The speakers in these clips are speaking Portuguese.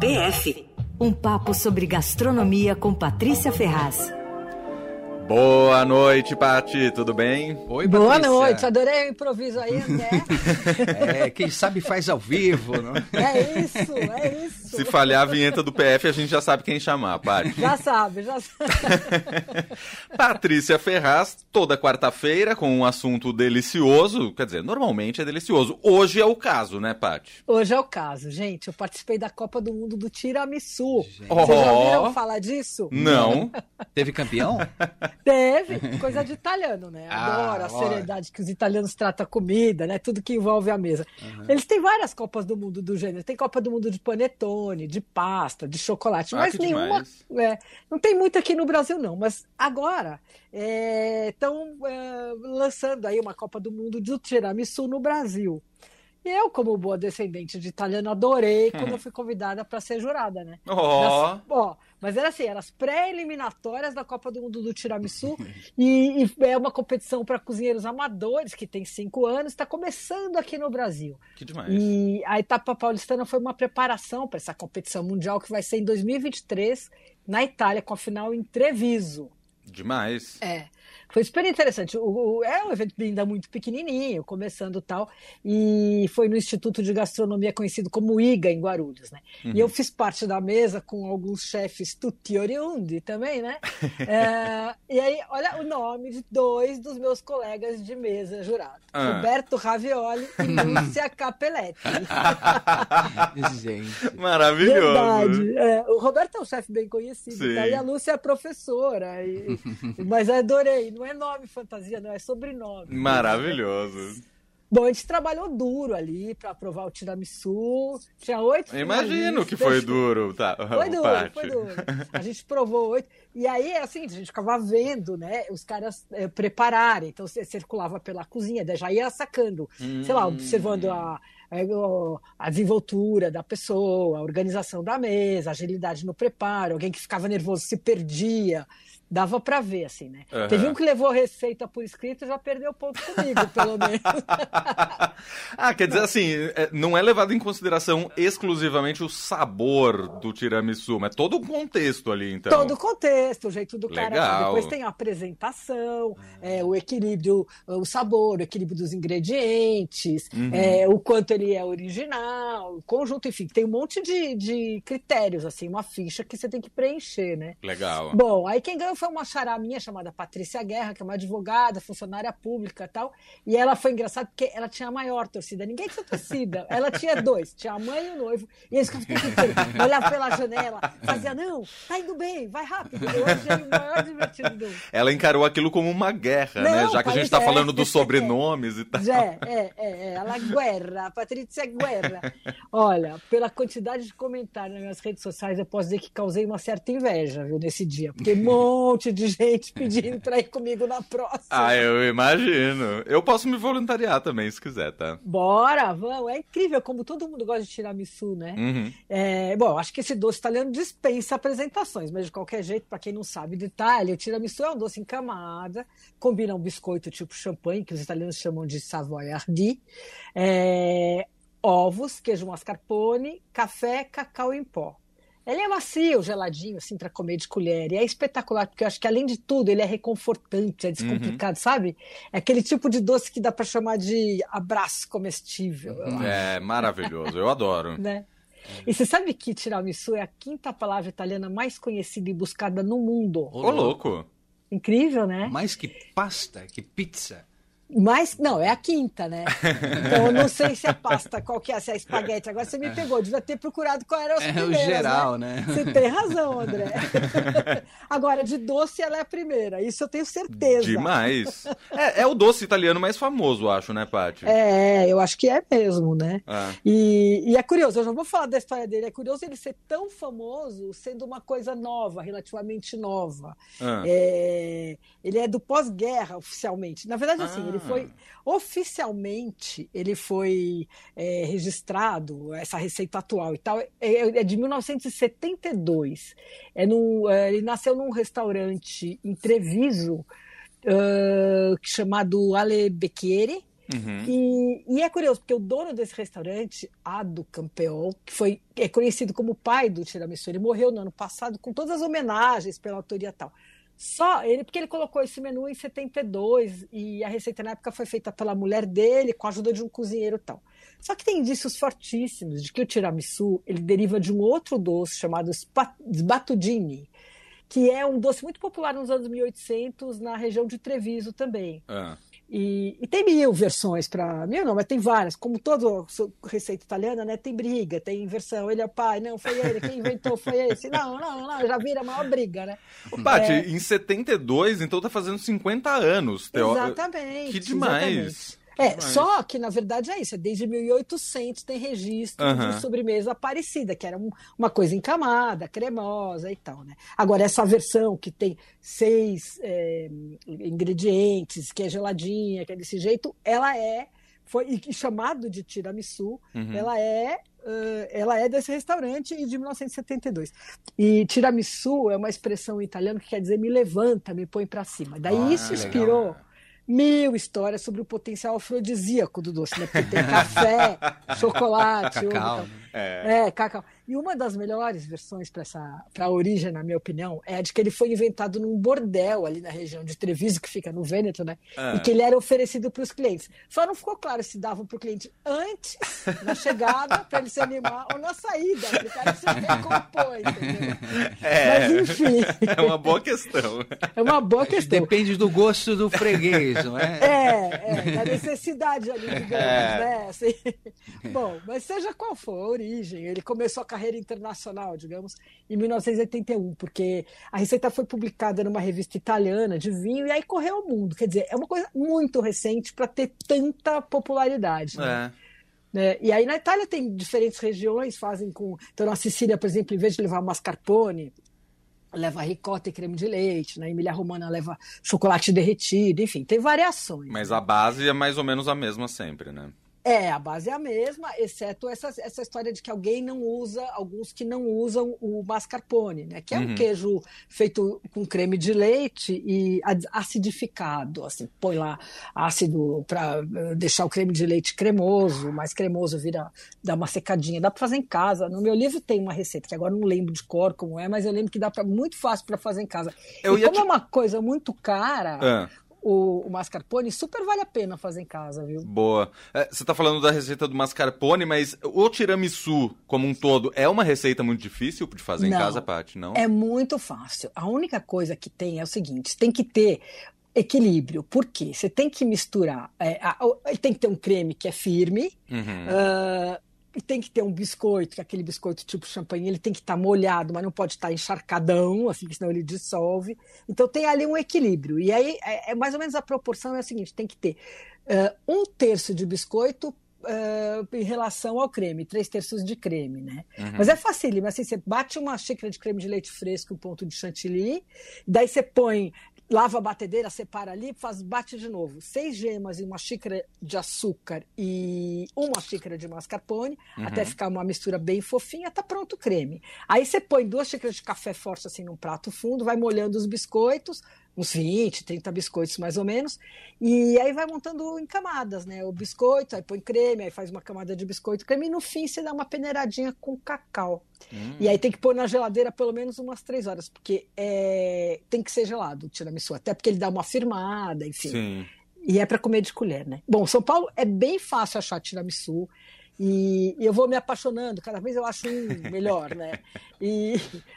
PF. Um papo sobre gastronomia com Patrícia Ferraz. Boa noite, Pati, tudo bem? Oi, Boa Patrícia. noite, adorei o improviso aí, André. É, quem sabe faz ao vivo, não? É isso, é isso. Se falhar a vinheta do PF, a gente já sabe quem chamar, Pati. Já sabe, já sabe. Patrícia Ferraz, toda quarta-feira, com um assunto delicioso. Quer dizer, normalmente é delicioso. Hoje é o caso, né, Pati? Hoje é o caso, gente. Eu participei da Copa do Mundo do Tiramisu. Gente. Vocês já Oh. ouviram falar disso? Não. Teve campeão? Teve, coisa de italiano, né? Ah, Adoro a olha. seriedade que os italianos tratam a comida, né? Tudo que envolve a mesa. Eles têm várias Copas do Mundo do gênero. Tem Copa do Mundo de panetone, de pasta, de chocolate, Ah, mas nenhuma. é, não tem muito aqui no Brasil, não. Mas agora estão lançando aí uma Copa do Mundo do tiramisu no Brasil. E eu, como boa descendente de italiano, adorei quando eu fui convidada para ser jurada, né? Ó. Nas- ó, mas era assim, eram as pré-eliminatórias da Copa do Mundo do Tiramisu e, e é uma competição para cozinheiros amadores que tem cinco anos, está começando aqui no Brasil. Que demais. E a etapa paulistana foi uma preparação para essa competição mundial que vai ser em 2023 na Itália com a final em Treviso. Demais. É, foi super interessante. O, o- é um evento ainda muito pequenininho, começando tal, e foi no Instituto de Gastronomia conhecido como IGA, em Guarulhos, né? E eu fiz parte da mesa com alguns chefes tutti oriundi também, né? É, e aí, olha o nome de dois dos meus colegas de mesa jurado. Ah. Roberto Ravioli e Lúcia Capelletti. Gente. Maravilhoso. Verdade. É, o Roberto é um chefe bem conhecido, tá? e a Lúcia é professora. e- mas adorei. Não é nome fantasia, não, é sobrenome. Maravilhoso. Bom, a gente trabalhou duro ali para aprovar o tiramisu. Tinha oito. Imagino que foi duro, tá? Foi duro, Pati. foi duro. A gente provou oito. E aí era assim, a gente ficava vendo, né, os caras eh, prepararem. Então você circulava pela cozinha, já ia sacando, sei lá, Hum. observando a, o- a desenvoltura da pessoa, a organização da mesa, a agilidade no preparo, alguém que ficava nervoso se perdia. Dava para ver, assim, né? Aham. Teve um que levou a receita por escrito e já perdeu ponto comigo, pelo menos. ah, quer dizer assim, é, não é levado em consideração exclusivamente o sabor do tiramisu, mas todo o contexto ali, então. Todo o contexto, o jeito do cara. Legal. Depois tem a apresentação, é, o equilíbrio, o sabor, o equilíbrio dos ingredientes, Uhum. é, o quanto ele é original, o conjunto, enfim, tem um monte de, de critérios, assim, uma ficha que você tem que preencher, né? Legal. Bom, aí quem ganhou foi uma xará minha chamada Patrícia Guerra, que é uma advogada, funcionária pública e tal. E ela foi engraçada porque ela tinha a maior torcida. Ninguém tinha torcida. Ela tinha dois, tinha a mãe e o noivo. E eles ficavam olhava pela janela, fazia, não, tá indo bem, vai rápido. Eu achei o maior divertido do Ela encarou aquilo como uma guerra, Não, né? Já que a gente pois tá é. falando dos sobrenomes e tal. É, é, é, é, ela Guerra, a Patrícia Guerra. Olha, pela quantidade de comentários nas minhas redes sociais, eu posso dizer que causei uma certa inveja, viu, nesse dia. Porque monte de gente pedindo pra ir comigo na próxima. Ah, eu imagino. Eu posso me voluntariar também, se quiser, tá? Bora, vamos. É incrível como todo mundo gosta de tiramisu, né? Uhum. É, bom, acho que esse doce italiano dispensa apresentações, mas de qualquer jeito, para quem não sabe de Itália, o tiramisu é um doce em camada, combina um biscoito tipo champanhe, que os italianos chamam de savoiardi, é, ovos, queijo mascarpone, café, cacau em pó. Ele é macio, geladinho, assim, para comer de colher. E é espetacular, porque eu acho que, além de tudo, ele é reconfortante, é descomplicado, sabe? É aquele tipo de doce que dá para chamar de abraço comestível. eu acho É maravilhoso, eu adoro. né? E você sabe que tiramisu é a quinta palavra italiana mais conhecida e buscada no mundo? Ô, louco. Incrível, né? Mais que pasta, que pizza. Mas, não, é a quinta, né? Então eu não sei se é pasta, qual que é, se é espaguete. Agora você me pegou, devia ter procurado qual era as É o primeiras, geral, né? Você tem razão, André. Agora, de doce ela é a primeira, isso eu tenho certeza. Demais. É, é o doce italiano mais famoso, acho, né, Paty? É, eu acho que é mesmo, né? Ah. E, e é curioso, eu já vou falar da história dele. É curioso ele ser tão famoso sendo uma coisa nova, relativamente nova. Ah. É, ele é do pós-guerra, oficialmente. Na verdade, assim, Ah. Ele foi. Oficialmente, ele foi é, registrado, essa receita atual e tal, é, é de 1972. É num, é, ele nasceu num restaurante em Treviso, ah, chamado Ale Becchieri. Uhum. E, e, é curioso, porque o dono desse restaurante, Ado Campeol, que foi, é conhecido como pai do tiramisu, ele morreu no ano passado com todas as homenagens pela autoria tal. Só ele, porque ele colocou esse menu em 72 e a receita na época foi feita pela mulher dele, com a ajuda de um cozinheiro e tal. Só que tem indícios fortíssimos de que o tiramisu ele deriva de um outro doce chamado sbatudini, que é um doce muito popular nos anos 1800 na região de Treviso também. Ah. E, e, tem mil versões para. Mil não, mas tem várias. Como toda receita italiana, né? Tem briga, tem versão. Ele é o pai, não, foi ele. Quem inventou foi esse. Não, não, não, já vira a maior briga, né? Paty, é... em 72, então tá fazendo 50 anos. Teo... Exatamente. Que demais. Exatamente. É, Mas... só que na verdade é isso, é desde 1800 tem registro Uhum. de sobremesa parecida, que era um- uma coisa encamada, cremosa e tal, né? Agora, essa versão que tem seis é, ingredientes, que é geladinha, que é desse jeito, ela é, foi e chamado de tiramisu, Uhum. ela é ãh, ela é desse restaurante e de 1972. E tiramisu é uma expressão italiana que quer dizer me levanta, me põe para cima. Daí Ah, isso que legal. Mil histórias sobre o potencial afrodisíaco do doce, né? Porque tem café, chocolate, ovo Cacau. tal. É. É, cacau. E uma das melhores versões para essa para a origem, na minha opinião, é a de que ele foi inventado num bordel ali na região de Treviso, que fica no Vêneto, né? Ah. E que ele era oferecido para os clientes. Só não ficou claro se davam para o cliente antes, na chegada, para ele se animar, ou na saída, para o cara se recompor, entendeu? É. Mas enfim, É uma boa questão. é uma boa questão. Depende do gosto do freguês, não é? É, é, da necessidade ali, digamos, É. né? Assim. Bom, mas seja qual for origem, ele começou a carreira internacional, digamos, em 1981, porque a receita foi publicada numa revista italiana de vinho e aí correu ao mundo. Quer dizer, é uma coisa muito recente para ter tanta popularidade. né? É. né? E aí na Itália tem diferentes regiões, fazem com. Então na Sicília, por exemplo, em vez de levar mascarpone, leva ricota e creme de leite. Na Emília Romana leva chocolate derretido, enfim, tem variações. Mas a base é mais ou menos a mesma sempre, né? É, a base é a mesma, exceto essa, essa história de que alguém não usa, alguns que não usam o mascarpone, né? Que é Uhum. um queijo feito com creme de leite e ad- acidificado, assim, põe lá ácido para deixar o creme de leite cremoso, mais cremoso vira, dá uma secadinha, dá para fazer em casa. No meu livro tem uma receita, que agora não lembro de cor como é, mas eu lembro que dá para muito fácil para fazer em casa. Eu e como te- é uma coisa muito cara, Ah, o, o mascarpone super vale a pena fazer em casa, viu? boa. É, você tá falando da receita do mascarpone, mas o tiramisu, como um todo, é uma receita muito difícil de fazer em Não. casa, Paty, não? É muito fácil. A única coisa que tem é o seguinte: tem que ter equilíbrio. Por quê? Você tem que misturar. é, a- ele tem que ter um creme que é firme, Uhum. ah, e tem que ter um biscoito, que é aquele biscoito tipo champanhe, ele tem que estar molhado, mas não pode estar encharcadão, assim, que senão ele dissolve. Então tem ali um equilíbrio. E aí é, é mais ou menos a proporção é a seguinte: tem que ter ah, um terço de biscoito. ah, em relação ao creme, três terços de creme, né? Uhum. Mas é facílimo, assim, você bate uma xícara de creme de leite fresco em ponto de chantilly, daí você põe, lava a batedeira, separa ali, faz, bate de novo. Seis gemas em uma xícara de açúcar e uma xícara de mascarpone, Uhum. até ficar uma mistura bem fofinha, tá pronto o creme. Aí você põe duas xícaras de café forte assim num prato fundo, vai molhando os biscoitos, uns 20, 30 biscoitos mais ou menos, e aí vai montando em camadas, né? O biscoito, aí põe creme, aí faz uma camada de biscoito, creme, e no fim você dá uma peneiradinha com cacau. Hum. E aí tem que pôr na geladeira pelo menos umas três horas, porque é, tem que ser gelado o tiramisu, até porque ele dá uma firmada, enfim. Sim. E é para comer de colher, né? Bom, São Paulo é bem fácil achar tiramisu. E e eu vou me apaixonando, cada vez eu acho um melhor, né? E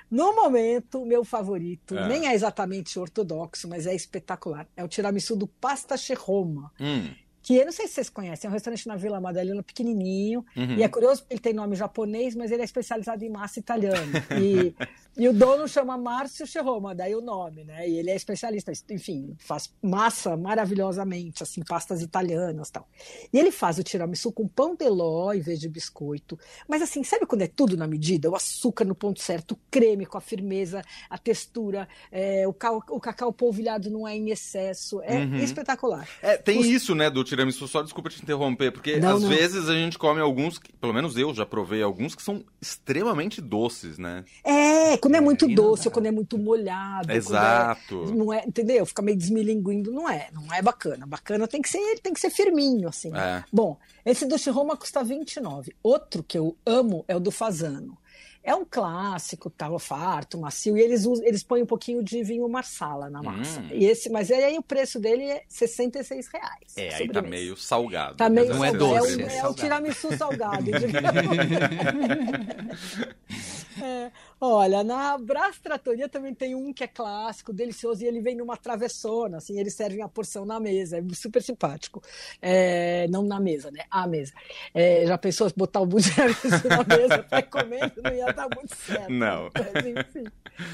no momento, meu favorito, Ah. nem é exatamente ortodoxo, mas é espetacular. É o tiramisu do Pasta Roma, Hum. Que eu não sei se vocês conhecem, é um restaurante na Vila Madalena pequenininho. Uhum. E é curioso porque ele tem nome japonês, mas ele é especializado em massa italiana. E, e o dono chama Márcio Cheroma, daí o nome, né? E ele é especialista, enfim, faz massa maravilhosamente, assim, pastas italianas e tal. E ele faz o tiramisu com pão de ló em vez de biscoito. Mas assim, sabe quando é tudo na medida? O açúcar no ponto certo, o creme com a firmeza, a textura, é, o, cal- o cacau polvilhado não é em excesso. É Uhum. espetacular. É, tem Os- isso, né, do tiramisu, só desculpa te interromper, porque Não, às não. vezes a gente come alguns, que- pelo menos eu já provei alguns que são extremamente doces, né? É, quando é muito aí não doce ou quando é muito molhado. é- Exato. não é, entendeu? Fica meio desmilinguindo, não é, não é bacana. Bacana tem que ser, tem que ser firminho, assim. É. Bom, esse do Roma custa 29. Outro que eu amo é o do Fazano. É um clássico, tal, farto, macio, e eles, usam, eles põem um pouquinho de vinho marsala na massa. Hum. E esse, mas aí o preço dele é 66 reais. É, aí tá meio salgado. Tá meio Não é salgado. doce, o- é é, o tiramisu salgado. É, olha, na Brás Tratoria também tem um que é clássico, delicioso, e ele vem numa travessona, assim, eles servem a porção na mesa, é super simpático. É, não na mesa, né? A mesa. É, já pensou se botar o tiramisu na mesa para comer? Não ia dar muito certo. Não. Mas, enfim.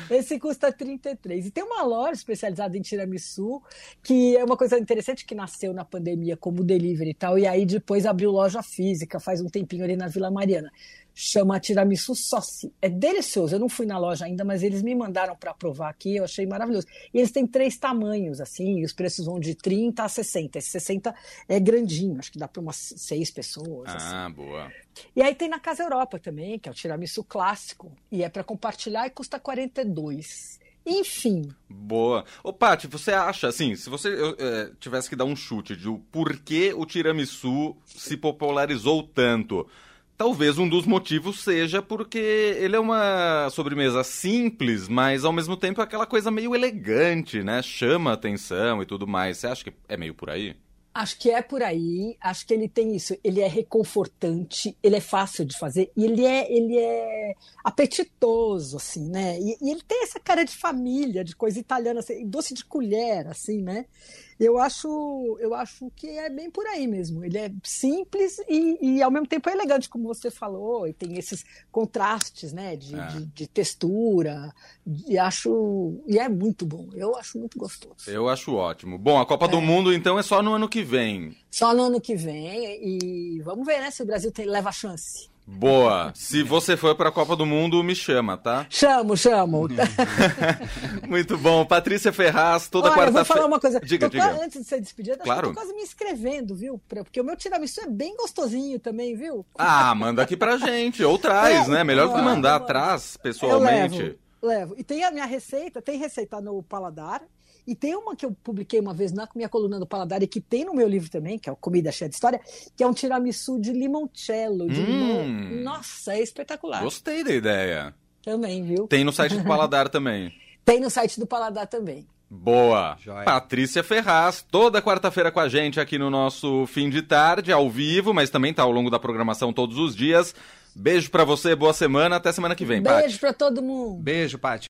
Esse custa 33. E tem uma loja especializada em tiramisu, que é uma coisa interessante que nasceu na pandemia como delivery e tal, e aí depois abriu loja física faz um tempinho ali na Vila Mariana. Chama Tiramisu Sossi. É delicioso. Eu não fui na loja ainda, mas eles me mandaram para provar aqui, eu achei maravilhoso. E eles têm três tamanhos, assim, e os preços vão de 30 a 60. Esse 60 é grandinho, acho que dá para umas seis pessoas. assim. Ah, boa. E aí tem na Casa Europa também, que é o tiramisu clássico, e é para compartilhar e custa 42. Enfim, Boa. Ô, Paty, você acha, assim, se você eu, é, tivesse que dar um chute de o porquê o tiramisu se popularizou tanto, talvez um dos motivos seja porque ele é uma sobremesa simples, mas ao mesmo tempo é aquela coisa meio elegante, né? Chama atenção e tudo mais. Você acha que é meio por aí? Acho que é por aí, acho que ele tem isso, ele é reconfortante, ele é fácil de fazer, e ele é, ele é apetitoso, assim, né? E, e ele tem essa cara de família, de coisa italiana, assim, doce de colher, assim, né? Eu acho, eu acho que é bem por aí mesmo. Ele é simples e, e ao mesmo tempo é elegante, como você falou, e tem esses contrastes, né, de, É. de, de textura. E acho, e é muito bom. Eu acho muito gostoso. Eu acho ótimo. Bom, a Copa do Mundo então é só no ano que vem. Só no ano que vem e vamos ver, né, se o Brasil tem, leva a chance. Boa. Se você for pra Copa do Mundo, me chama, tá? Chamo, chamo. Muito bom. Patrícia Ferraz, toda eu vou quarta-feira. falar uma coisa. Diga, Tô diga. Antes de ser despedida, Claro. eu tô quase me inscrevendo, viu? Porque o meu tiramisu é bem gostosinho também, viu? Ah, manda aqui pra gente. Ou traz, É, né? Melhor do que mandar, levo. traz Eu pessoalmente. levo, levo. E tem a minha receita, tem receita no Paladar. E tem uma que eu publiquei uma vez na minha coluna do Paladar e que tem no meu livro também, que é o Comida Cheia de História, que é um tiramisu de limoncello, de Hum. limão. Nossa, é espetacular. Gostei da ideia. Também, viu? Tem no site do Paladar também. Tem no site do Paladar também. Boa. Joia. Patrícia Ferraz, toda quarta-feira com a gente aqui no nosso fim de tarde, ao vivo, mas também tá ao longo da programação todos os dias. Beijo pra você, boa semana, até semana que vem. Beijo pra todo mundo. Beijo, Paty.